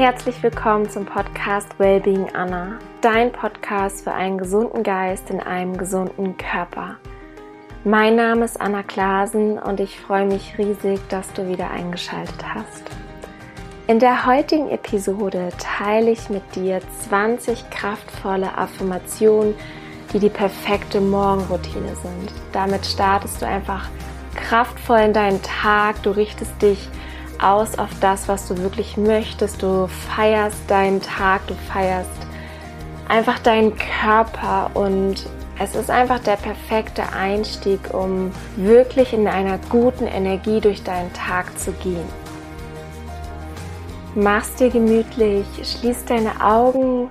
Herzlich willkommen zum Podcast Wellbeing Anna, dein Podcast für einen gesunden Geist in einem gesunden Körper. Mein Name ist Anna Klasen und ich freue mich riesig, dass du wieder eingeschaltet hast. In der heutigen Episode teile ich mit dir 20 kraftvolle Affirmationen, die die perfekte Morgenroutine sind. Damit startest du einfach kraftvoll in deinen Tag, du richtest dich aus auf das, was du wirklich möchtest. Du feierst deinen Tag, du feierst einfach deinen Körper und es ist einfach der perfekte Einstieg, um wirklich in einer guten Energie durch deinen Tag zu gehen. Mach's dir gemütlich, schließ deine Augen,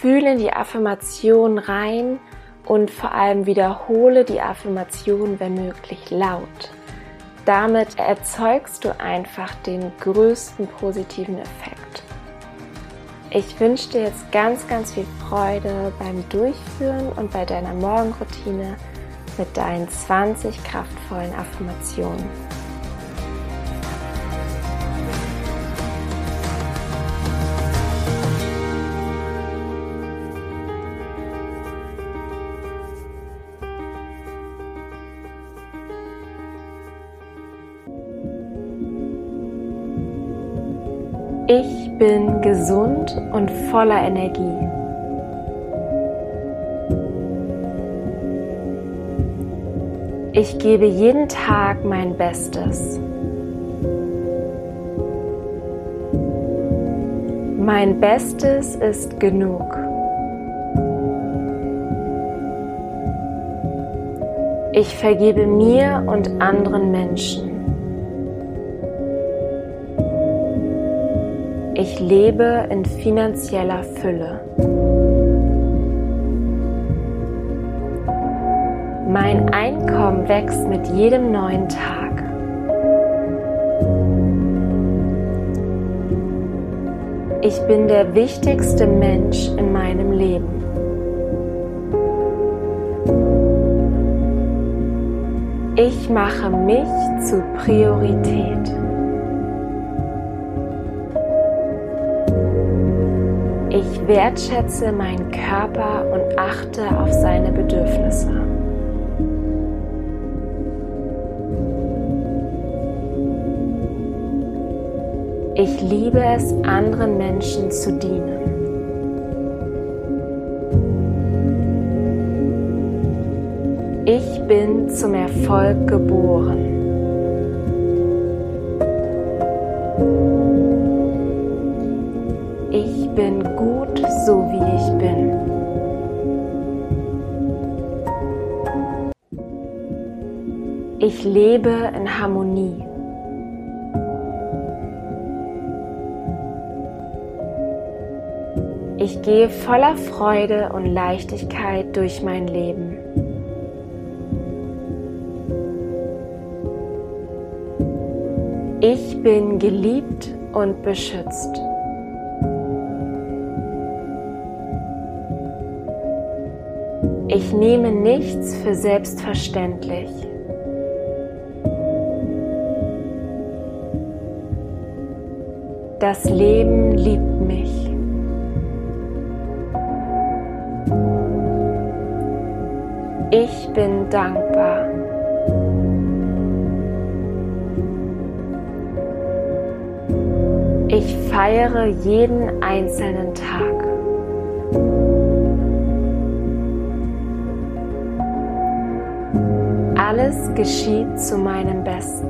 fühle in die Affirmation rein und vor allem wiederhole die Affirmation, wenn möglich, laut. Damit erzeugst du einfach den größten positiven Effekt. Ich wünsche dir jetzt ganz, ganz viel Freude beim Durchführen und bei deiner Morgenroutine mit deinen 20 kraftvollen Affirmationen. Ich bin gesund und voller Energie. Ich gebe jeden Tag mein Bestes. Mein Bestes ist genug. Ich vergebe mir und anderen Menschen. Ich lebe in finanzieller Fülle. Mein Einkommen wächst mit jedem neuen Tag. Ich bin der wichtigste Mensch in meinem Leben. Ich mache mich zur Priorität. Ich wertschätze meinen Körper und achte auf seine Bedürfnisse. Ich liebe es, anderen Menschen zu dienen. Ich bin zum Erfolg geboren. Bin gut so wie ich bin. Ich lebe in Harmonie. Ich gehe voller Freude und Leichtigkeit durch mein Leben. Ich bin geliebt und beschützt. Ich nehme nichts für selbstverständlich. Das Leben liebt mich. Ich bin dankbar. Ich feiere jeden einzelnen Tag. Alles geschieht zu meinem Besten.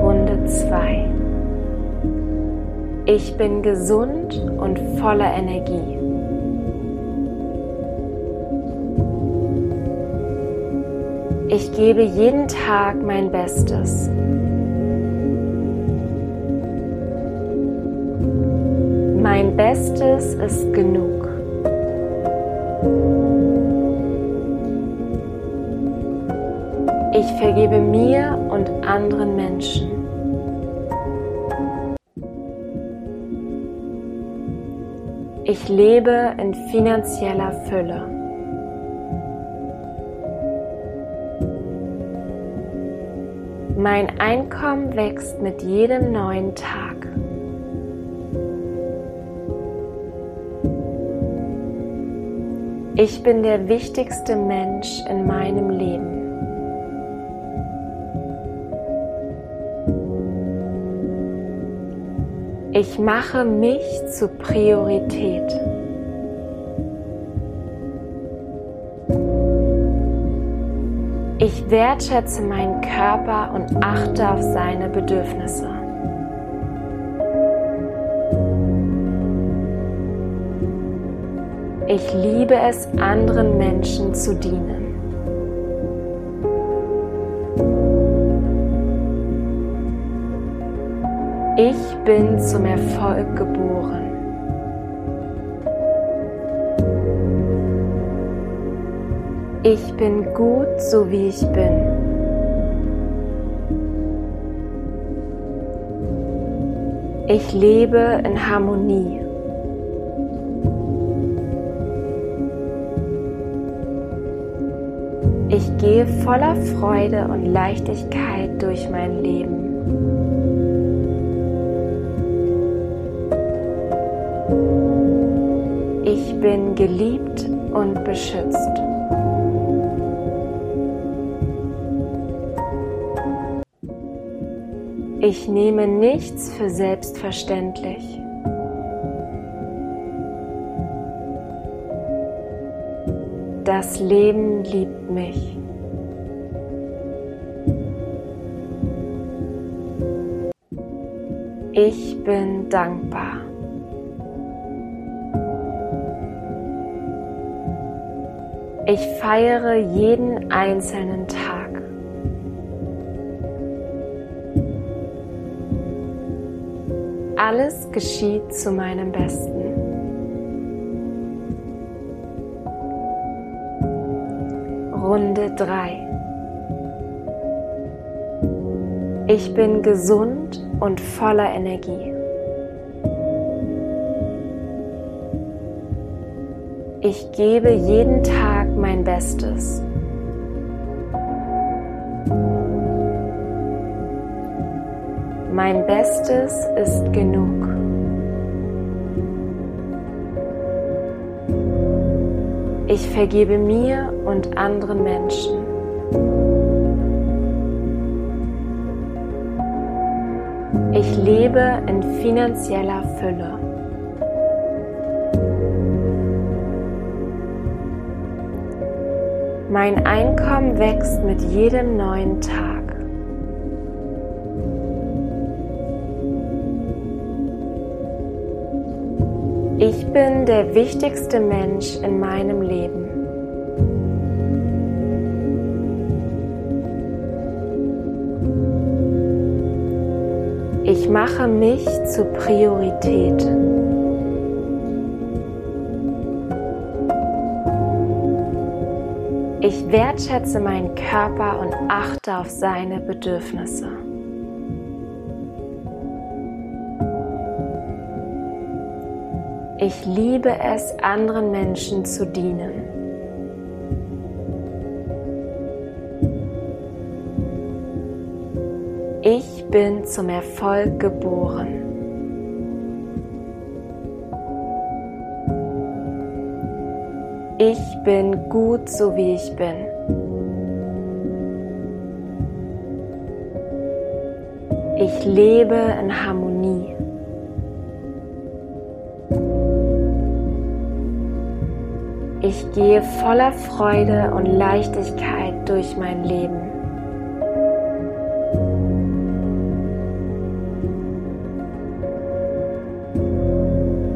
Runde 2. Ich bin gesund und voller Energie. Ich gebe jeden Tag mein Bestes. Mein Bestes ist genug. Ich vergebe mir und anderen Menschen. Ich lebe in finanzieller Fülle. Mein Einkommen wächst mit jedem neuen Tag. Ich bin der wichtigste Mensch in meinem Leben. Ich mache mich zur Priorität. Ich wertschätze meinen Körper und achte auf seine Bedürfnisse. Ich liebe es, anderen Menschen zu dienen. Ich bin zum Erfolg geboren. Ich bin gut, so wie ich bin. Ich lebe in Harmonie. Ich gehe voller Freude und Leichtigkeit durch mein Leben. Ich bin geliebt und beschützt. Ich nehme nichts für selbstverständlich. Das Leben liebt mich. Ich bin dankbar. Ich feiere jeden einzelnen Tag. Alles geschieht zu meinem Besten. Runde 3. Ich bin gesund und voller Energie. Ich gebe jeden Tag mein Bestes. Mein Bestes ist genug. Ich vergebe mir und anderen Menschen. Ich lebe in finanzieller Fülle. Mein Einkommen wächst mit jedem neuen Tag. Ich bin der wichtigste Mensch in meinem Leben. Ich mache mich zur Priorität. Ich wertschätze meinen Körper und achte auf seine Bedürfnisse. Ich liebe es, anderen Menschen zu dienen. Ich bin zum Erfolg geboren. Ich bin gut, so wie ich bin. Ich lebe in Harmonie. Ich gehe voller Freude und Leichtigkeit durch mein Leben.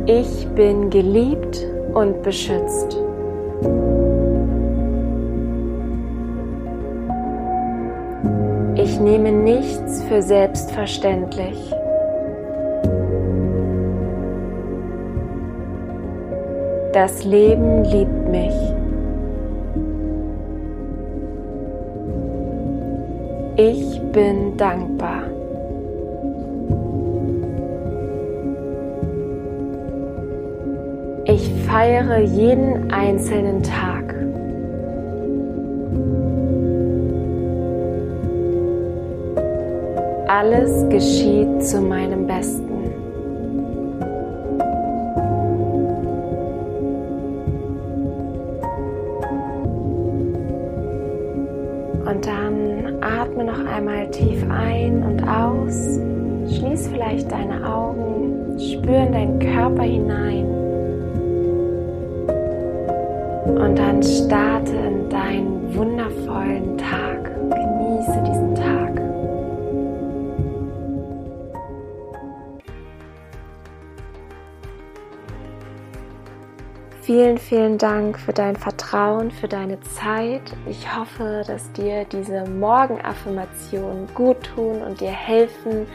Ich bin geliebt und beschützt. Ich nehme nichts für selbstverständlich. Das Leben liebt mich. Ich bin dankbar. Ich feiere jeden einzelnen Tag. alles geschieht zu meinem Besten. Und dann atme noch einmal tief ein und aus. Schließ vielleicht deine Augen, spür in deinen Körper hinein. Und dann starte in deinen wundervollen Tag. Genieße diesen Tag. Vielen, vielen Dank für dein Vertrauen, für deine Zeit. Ich hoffe, dass dir diese Morgenaffirmationen gut tun und dir helfen,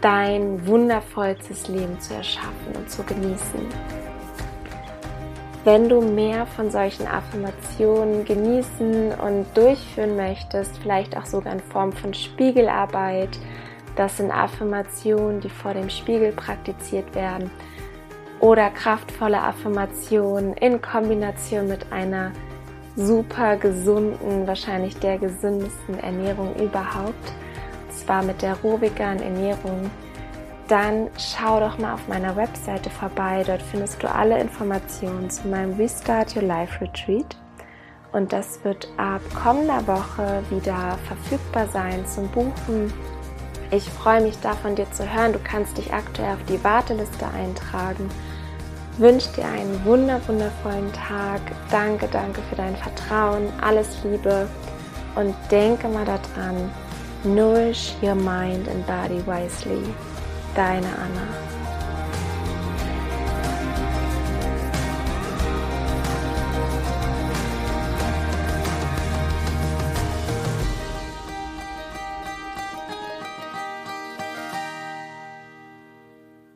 dein wundervollstes Leben zu erschaffen und zu genießen. Wenn du mehr von solchen Affirmationen genießen und durchführen möchtest, vielleicht auch sogar in Form von Spiegelarbeit, das sind Affirmationen, die vor dem Spiegel praktiziert werden, oder kraftvolle Affirmationen in Kombination mit einer super gesunden, wahrscheinlich der gesündesten Ernährung überhaupt, und zwar mit der rohveganen Ernährung, dann schau doch mal auf meiner Webseite vorbei. Dort findest du alle Informationen zu meinem Restart Your Life Retreat. Und das wird ab kommender Woche wieder verfügbar sein zum Buchen. Ich freue mich da von dir zu hören. Du kannst dich aktuell auf die Warteliste eintragen wünsche dir einen wunder wundervollen Tag. Danke, danke für dein Vertrauen. Alles Liebe und denke mal daran, nourish your mind and body wisely. Deine Anna.